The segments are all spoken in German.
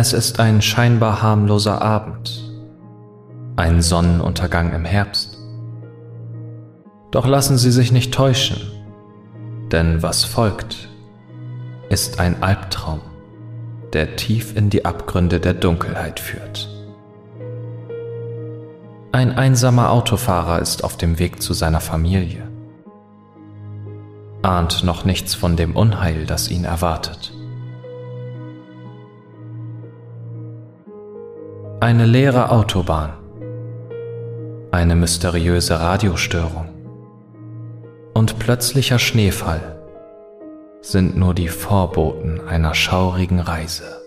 Es ist ein scheinbar harmloser Abend, ein Sonnenuntergang im Herbst. Doch lassen Sie sich nicht täuschen, denn was folgt, ist ein Albtraum, der tief in die Abgründe der Dunkelheit führt. Ein einsamer Autofahrer ist auf dem Weg zu seiner Familie, ahnt noch nichts von dem Unheil, das ihn erwartet. Eine leere Autobahn, eine mysteriöse Radiostörung. Und plötzlicher Schneefall. Sind nur die Vorboten einer schaurigen Reise.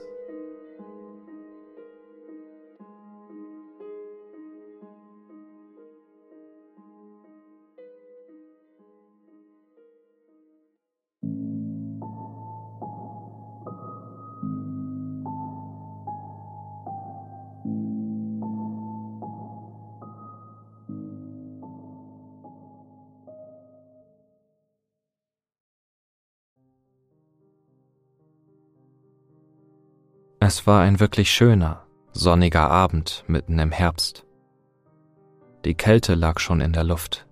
Es war ein wirklich schöner, sonniger Abend mitten im Herbst. Die Kälte lag schon in der Luft.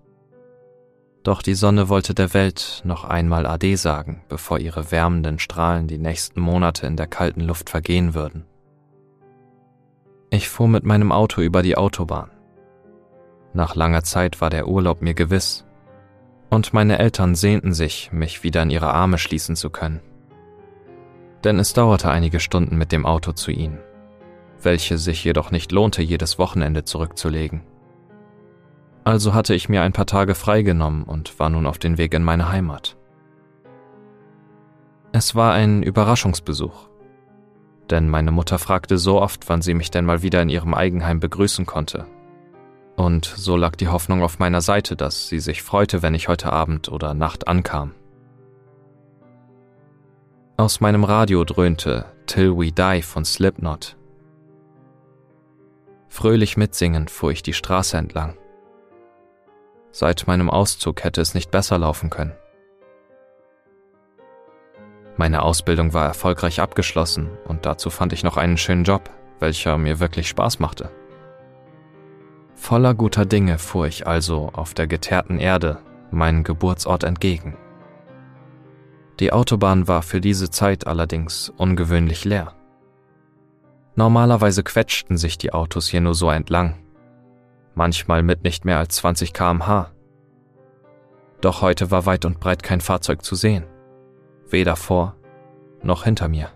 Doch die Sonne wollte der Welt noch einmal Ade sagen, bevor ihre wärmenden Strahlen die nächsten Monate in der kalten Luft vergehen würden. Ich fuhr mit meinem Auto über die Autobahn. Nach langer Zeit war der Urlaub mir gewiss, und meine Eltern sehnten sich, mich wieder in ihre Arme schließen zu können denn es dauerte einige Stunden mit dem Auto zu ihnen, welche sich jedoch nicht lohnte, jedes Wochenende zurückzulegen. Also hatte ich mir ein paar Tage freigenommen und war nun auf den Weg in meine Heimat. Es war ein Überraschungsbesuch, denn meine Mutter fragte so oft, wann sie mich denn mal wieder in ihrem Eigenheim begrüßen konnte. Und so lag die Hoffnung auf meiner Seite, dass sie sich freute, wenn ich heute Abend oder Nacht ankam. Aus meinem Radio dröhnte Till We Die von Slipknot. Fröhlich mitsingend fuhr ich die Straße entlang. Seit meinem Auszug hätte es nicht besser laufen können. Meine Ausbildung war erfolgreich abgeschlossen und dazu fand ich noch einen schönen Job, welcher mir wirklich Spaß machte. Voller guter Dinge fuhr ich also auf der geteerten Erde meinen Geburtsort entgegen. Die Autobahn war für diese Zeit allerdings ungewöhnlich leer. Normalerweise quetschten sich die Autos hier nur so entlang, manchmal mit nicht mehr als 20 km/h. Doch heute war weit und breit kein Fahrzeug zu sehen, weder vor noch hinter mir.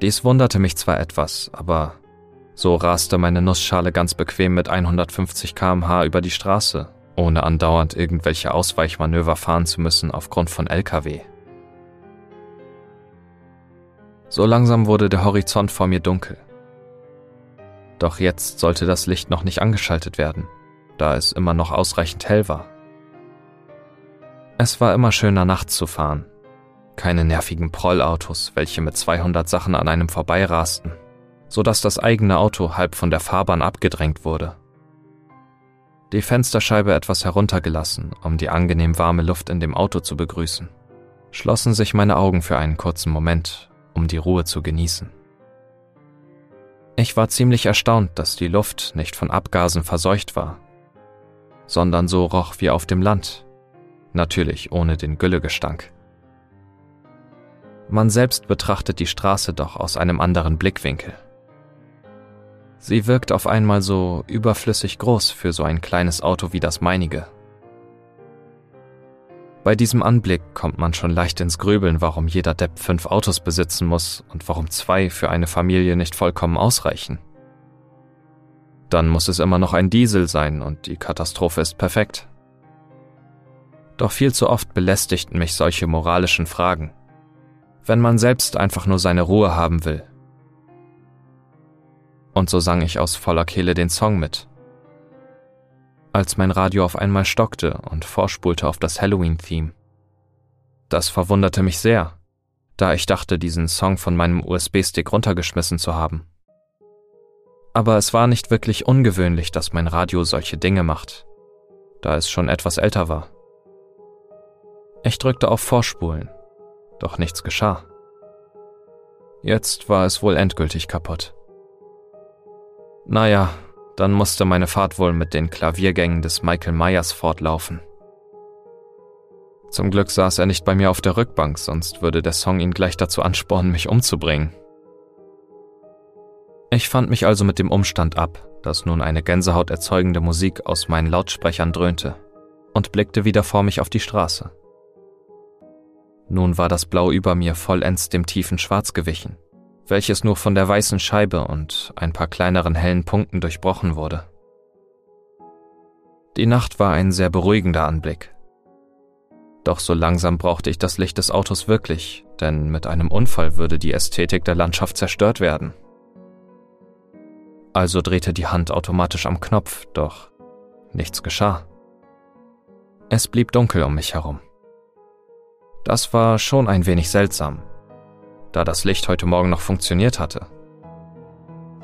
Dies wunderte mich zwar etwas, aber so raste meine Nussschale ganz bequem mit 150 km/h über die Straße ohne andauernd irgendwelche Ausweichmanöver fahren zu müssen aufgrund von Lkw. So langsam wurde der Horizont vor mir dunkel. Doch jetzt sollte das Licht noch nicht angeschaltet werden, da es immer noch ausreichend hell war. Es war immer schöner nachts zu fahren. Keine nervigen Prollautos, welche mit 200 Sachen an einem vorbeirasten, so dass das eigene Auto halb von der Fahrbahn abgedrängt wurde die Fensterscheibe etwas heruntergelassen, um die angenehm warme Luft in dem Auto zu begrüßen, schlossen sich meine Augen für einen kurzen Moment, um die Ruhe zu genießen. Ich war ziemlich erstaunt, dass die Luft nicht von Abgasen verseucht war, sondern so roch wie auf dem Land, natürlich ohne den Güllegestank. Man selbst betrachtet die Straße doch aus einem anderen Blickwinkel. Sie wirkt auf einmal so überflüssig groß für so ein kleines Auto wie das meinige. Bei diesem Anblick kommt man schon leicht ins Grübeln, warum jeder Depp fünf Autos besitzen muss und warum zwei für eine Familie nicht vollkommen ausreichen. Dann muss es immer noch ein Diesel sein und die Katastrophe ist perfekt. Doch viel zu oft belästigten mich solche moralischen Fragen. Wenn man selbst einfach nur seine Ruhe haben will, und so sang ich aus voller Kehle den Song mit. Als mein Radio auf einmal stockte und vorspulte auf das Halloween-Theme. Das verwunderte mich sehr, da ich dachte, diesen Song von meinem USB-Stick runtergeschmissen zu haben. Aber es war nicht wirklich ungewöhnlich, dass mein Radio solche Dinge macht, da es schon etwas älter war. Ich drückte auf Vorspulen, doch nichts geschah. Jetzt war es wohl endgültig kaputt. Naja, dann musste meine Fahrt wohl mit den Klaviergängen des Michael Myers fortlaufen. Zum Glück saß er nicht bei mir auf der Rückbank, sonst würde der Song ihn gleich dazu anspornen, mich umzubringen. Ich fand mich also mit dem Umstand ab, dass nun eine Gänsehaut erzeugende Musik aus meinen Lautsprechern dröhnte, und blickte wieder vor mich auf die Straße. Nun war das Blau über mir vollends dem tiefen Schwarz gewichen, welches nur von der weißen Scheibe und ein paar kleineren hellen Punkten durchbrochen wurde. Die Nacht war ein sehr beruhigender Anblick. Doch so langsam brauchte ich das Licht des Autos wirklich, denn mit einem Unfall würde die Ästhetik der Landschaft zerstört werden. Also drehte die Hand automatisch am Knopf, doch nichts geschah. Es blieb dunkel um mich herum. Das war schon ein wenig seltsam, da das Licht heute Morgen noch funktioniert hatte.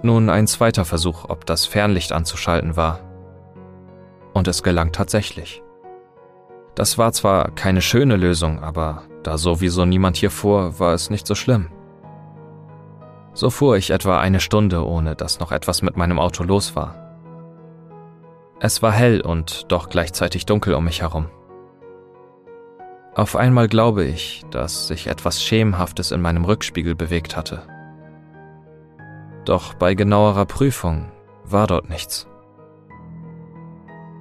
Nun ein zweiter Versuch, ob das Fernlicht anzuschalten war. Und es gelang tatsächlich. Das war zwar keine schöne Lösung, aber da sowieso niemand hier fuhr, war es nicht so schlimm. So fuhr ich etwa eine Stunde, ohne dass noch etwas mit meinem Auto los war. Es war hell und doch gleichzeitig dunkel um mich herum. Auf einmal glaube ich, dass sich etwas Schemenhaftes in meinem Rückspiegel bewegt hatte. Doch bei genauerer Prüfung war dort nichts.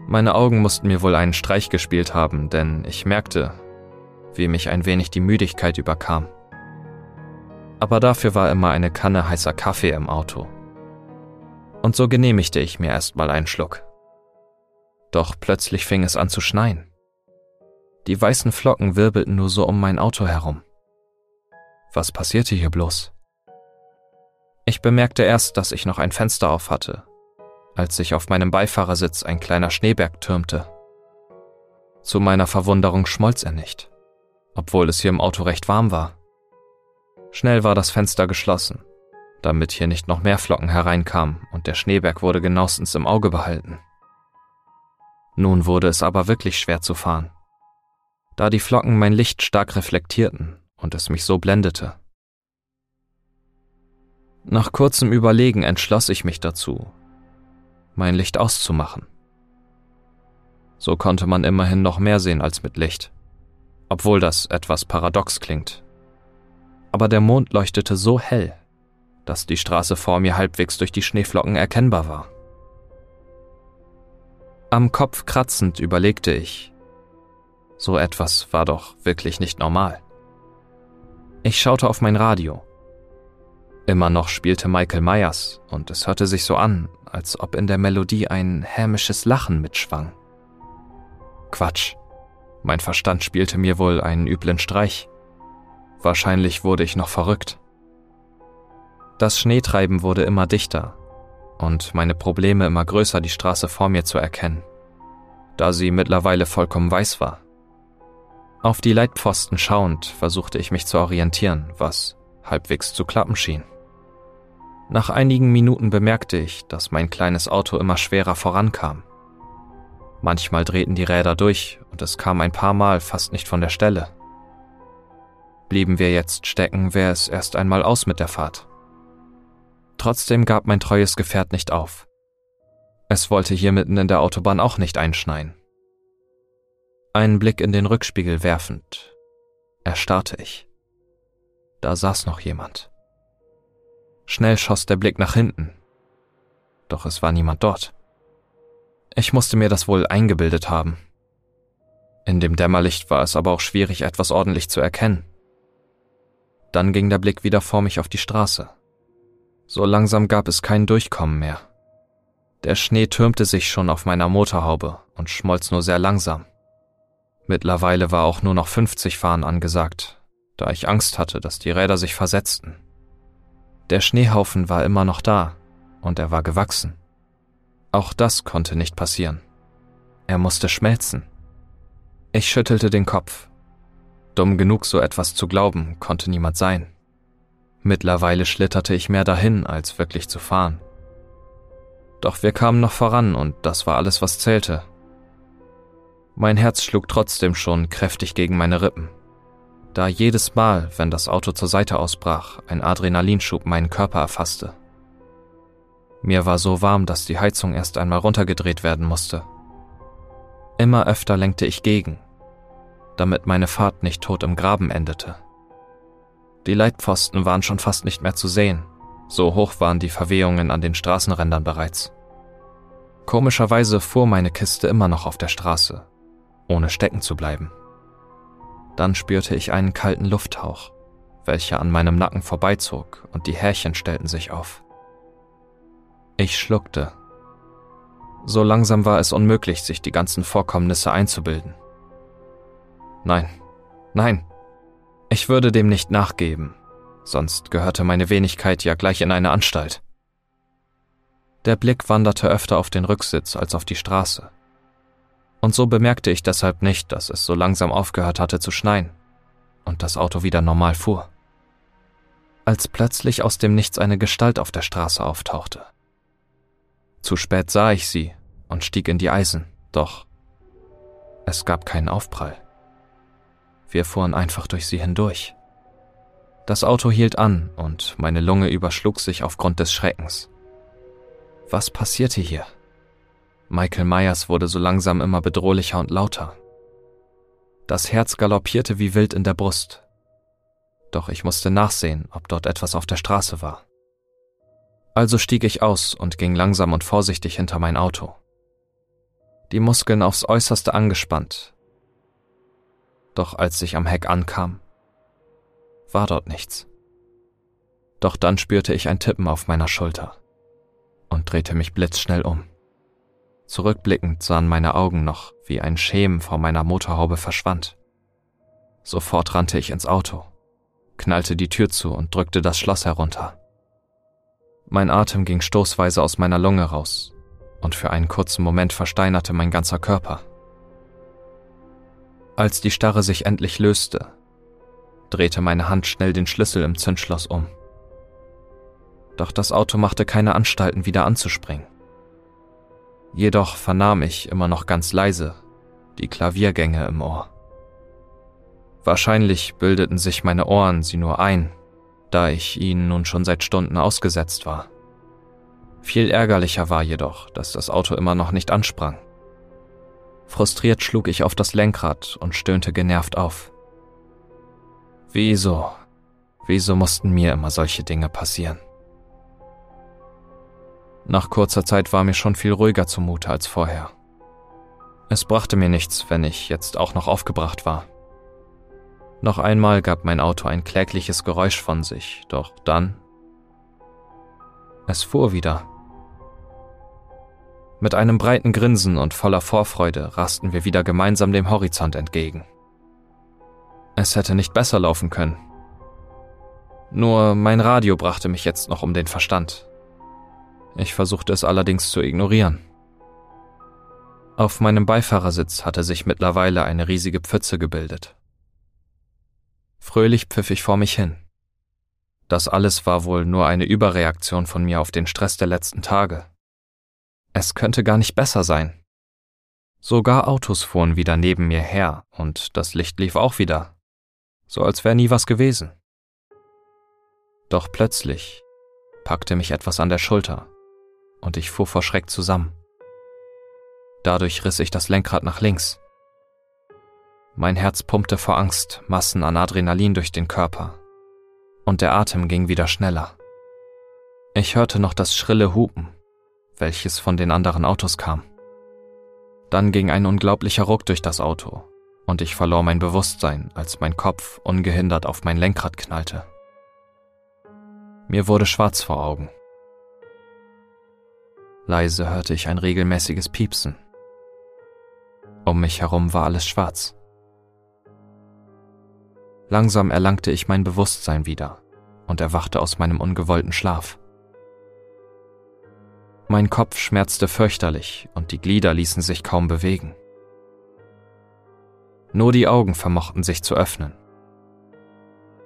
Meine Augen mussten mir wohl einen Streich gespielt haben, denn ich merkte, wie mich ein wenig die Müdigkeit überkam. Aber dafür war immer eine Kanne heißer Kaffee im Auto. Und so genehmigte ich mir erstmal einen Schluck. Doch plötzlich fing es an zu schneien. Die weißen Flocken wirbelten nur so um mein Auto herum. Was passierte hier bloß? Ich bemerkte erst, dass ich noch ein Fenster auf hatte, als sich auf meinem Beifahrersitz ein kleiner Schneeberg türmte. Zu meiner Verwunderung schmolz er nicht, obwohl es hier im Auto recht warm war. Schnell war das Fenster geschlossen, damit hier nicht noch mehr Flocken hereinkamen und der Schneeberg wurde genauestens im Auge behalten. Nun wurde es aber wirklich schwer zu fahren da die Flocken mein Licht stark reflektierten und es mich so blendete. Nach kurzem Überlegen entschloss ich mich dazu, mein Licht auszumachen. So konnte man immerhin noch mehr sehen als mit Licht, obwohl das etwas paradox klingt. Aber der Mond leuchtete so hell, dass die Straße vor mir halbwegs durch die Schneeflocken erkennbar war. Am Kopf kratzend überlegte ich, so etwas war doch wirklich nicht normal. Ich schaute auf mein Radio. Immer noch spielte Michael Myers und es hörte sich so an, als ob in der Melodie ein hämisches Lachen mitschwang. Quatsch. Mein Verstand spielte mir wohl einen üblen Streich. Wahrscheinlich wurde ich noch verrückt. Das Schneetreiben wurde immer dichter und meine Probleme immer größer, die Straße vor mir zu erkennen, da sie mittlerweile vollkommen weiß war. Auf die Leitpfosten schauend versuchte ich mich zu orientieren, was halbwegs zu klappen schien. Nach einigen Minuten bemerkte ich, dass mein kleines Auto immer schwerer vorankam. Manchmal drehten die Räder durch und es kam ein paar Mal fast nicht von der Stelle. Blieben wir jetzt stecken, wäre es erst einmal aus mit der Fahrt. Trotzdem gab mein treues Gefährt nicht auf. Es wollte hier mitten in der Autobahn auch nicht einschneien. Einen Blick in den Rückspiegel werfend, erstarrte ich. Da saß noch jemand. Schnell schoss der Blick nach hinten. Doch es war niemand dort. Ich musste mir das wohl eingebildet haben. In dem Dämmerlicht war es aber auch schwierig, etwas ordentlich zu erkennen. Dann ging der Blick wieder vor mich auf die Straße. So langsam gab es kein Durchkommen mehr. Der Schnee türmte sich schon auf meiner Motorhaube und schmolz nur sehr langsam. Mittlerweile war auch nur noch 50 Fahren angesagt, da ich Angst hatte, dass die Räder sich versetzten. Der Schneehaufen war immer noch da und er war gewachsen. Auch das konnte nicht passieren. Er musste schmelzen. Ich schüttelte den Kopf. Dumm genug, so etwas zu glauben, konnte niemand sein. Mittlerweile schlitterte ich mehr dahin, als wirklich zu fahren. Doch wir kamen noch voran und das war alles, was zählte. Mein Herz schlug trotzdem schon kräftig gegen meine Rippen. da jedes Mal, wenn das Auto zur Seite ausbrach, ein Adrenalinschub meinen Körper erfasste. Mir war so warm, dass die Heizung erst einmal runtergedreht werden musste. Immer öfter lenkte ich gegen, damit meine Fahrt nicht tot im Graben endete. Die Leitpfosten waren schon fast nicht mehr zu sehen, so hoch waren die Verwehungen an den Straßenrändern bereits. Komischerweise fuhr meine Kiste immer noch auf der Straße, ohne stecken zu bleiben. Dann spürte ich einen kalten Lufthauch, welcher an meinem Nacken vorbeizog und die Härchen stellten sich auf. Ich schluckte. So langsam war es unmöglich, sich die ganzen Vorkommnisse einzubilden. Nein, nein, ich würde dem nicht nachgeben, sonst gehörte meine Wenigkeit ja gleich in eine Anstalt. Der Blick wanderte öfter auf den Rücksitz als auf die Straße. Und so bemerkte ich deshalb nicht, dass es so langsam aufgehört hatte zu schneien und das Auto wieder normal fuhr. Als plötzlich aus dem Nichts eine Gestalt auf der Straße auftauchte. Zu spät sah ich sie und stieg in die Eisen, doch es gab keinen Aufprall. Wir fuhren einfach durch sie hindurch. Das Auto hielt an und meine Lunge überschlug sich aufgrund des Schreckens. Was passierte hier? Michael Myers wurde so langsam immer bedrohlicher und lauter. Das Herz galoppierte wie wild in der Brust. Doch ich musste nachsehen, ob dort etwas auf der Straße war. Also stieg ich aus und ging langsam und vorsichtig hinter mein Auto. Die Muskeln aufs äußerste angespannt. Doch als ich am Heck ankam, war dort nichts. Doch dann spürte ich ein Tippen auf meiner Schulter und drehte mich blitzschnell um. Zurückblickend sahen meine Augen noch, wie ein Schemen vor meiner Motorhaube verschwand. Sofort rannte ich ins Auto, knallte die Tür zu und drückte das Schloss herunter. Mein Atem ging stoßweise aus meiner Lunge raus, und für einen kurzen Moment versteinerte mein ganzer Körper. Als die Starre sich endlich löste, drehte meine Hand schnell den Schlüssel im Zündschloss um. Doch das Auto machte keine Anstalten, wieder anzuspringen. Jedoch vernahm ich immer noch ganz leise die Klaviergänge im Ohr. Wahrscheinlich bildeten sich meine Ohren sie nur ein, da ich ihnen nun schon seit Stunden ausgesetzt war. Viel ärgerlicher war jedoch, dass das Auto immer noch nicht ansprang. Frustriert schlug ich auf das Lenkrad und stöhnte genervt auf. Wieso? Wieso mussten mir immer solche Dinge passieren? Nach kurzer Zeit war mir schon viel ruhiger zumute als vorher. Es brachte mir nichts, wenn ich jetzt auch noch aufgebracht war. Noch einmal gab mein Auto ein klägliches Geräusch von sich, doch dann... Es fuhr wieder. Mit einem breiten Grinsen und voller Vorfreude rasten wir wieder gemeinsam dem Horizont entgegen. Es hätte nicht besser laufen können. Nur mein Radio brachte mich jetzt noch um den Verstand. Ich versuchte es allerdings zu ignorieren. Auf meinem Beifahrersitz hatte sich mittlerweile eine riesige Pfütze gebildet. Fröhlich pfiff ich vor mich hin. Das alles war wohl nur eine Überreaktion von mir auf den Stress der letzten Tage. Es könnte gar nicht besser sein. Sogar Autos fuhren wieder neben mir her und das Licht lief auch wieder, so als wäre nie was gewesen. Doch plötzlich packte mich etwas an der Schulter und ich fuhr vor Schreck zusammen. Dadurch riss ich das Lenkrad nach links. Mein Herz pumpte vor Angst Massen an Adrenalin durch den Körper und der Atem ging wieder schneller. Ich hörte noch das schrille Hupen, welches von den anderen Autos kam. Dann ging ein unglaublicher Ruck durch das Auto und ich verlor mein Bewusstsein, als mein Kopf ungehindert auf mein Lenkrad knallte. Mir wurde schwarz vor Augen. Leise hörte ich ein regelmäßiges Piepsen. Um mich herum war alles schwarz. Langsam erlangte ich mein Bewusstsein wieder und erwachte aus meinem ungewollten Schlaf. Mein Kopf schmerzte fürchterlich und die Glieder ließen sich kaum bewegen. Nur die Augen vermochten sich zu öffnen.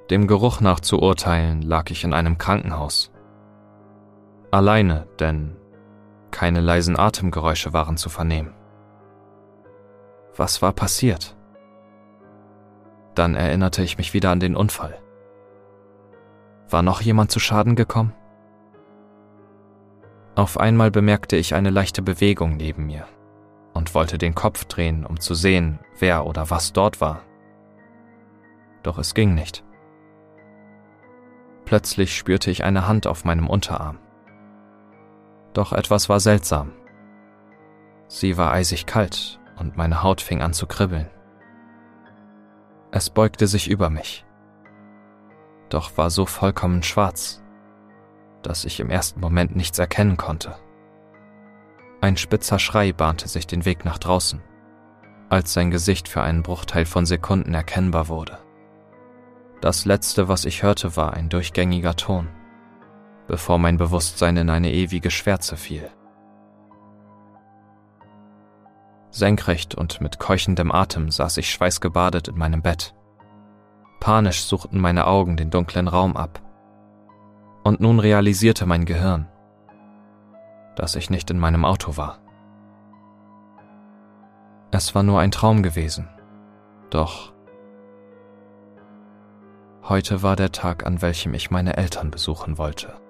Dem Geruch nach zu urteilen lag ich in einem Krankenhaus. Alleine, denn keine leisen Atemgeräusche waren zu vernehmen. Was war passiert? Dann erinnerte ich mich wieder an den Unfall. War noch jemand zu Schaden gekommen? Auf einmal bemerkte ich eine leichte Bewegung neben mir und wollte den Kopf drehen, um zu sehen, wer oder was dort war. Doch es ging nicht. Plötzlich spürte ich eine Hand auf meinem Unterarm. Doch etwas war seltsam. Sie war eisig kalt und meine Haut fing an zu kribbeln. Es beugte sich über mich, doch war so vollkommen schwarz, dass ich im ersten Moment nichts erkennen konnte. Ein spitzer Schrei bahnte sich den Weg nach draußen, als sein Gesicht für einen Bruchteil von Sekunden erkennbar wurde. Das Letzte, was ich hörte, war ein durchgängiger Ton, bevor mein Bewusstsein in eine ewige Schwärze fiel. Senkrecht und mit keuchendem Atem saß ich schweißgebadet in meinem Bett. Panisch suchten meine Augen den dunklen Raum ab. Und nun realisierte mein Gehirn, dass ich nicht in meinem Auto war. Es war nur ein Traum gewesen. Doch heute war der Tag, an welchem ich meine Eltern besuchen wollte.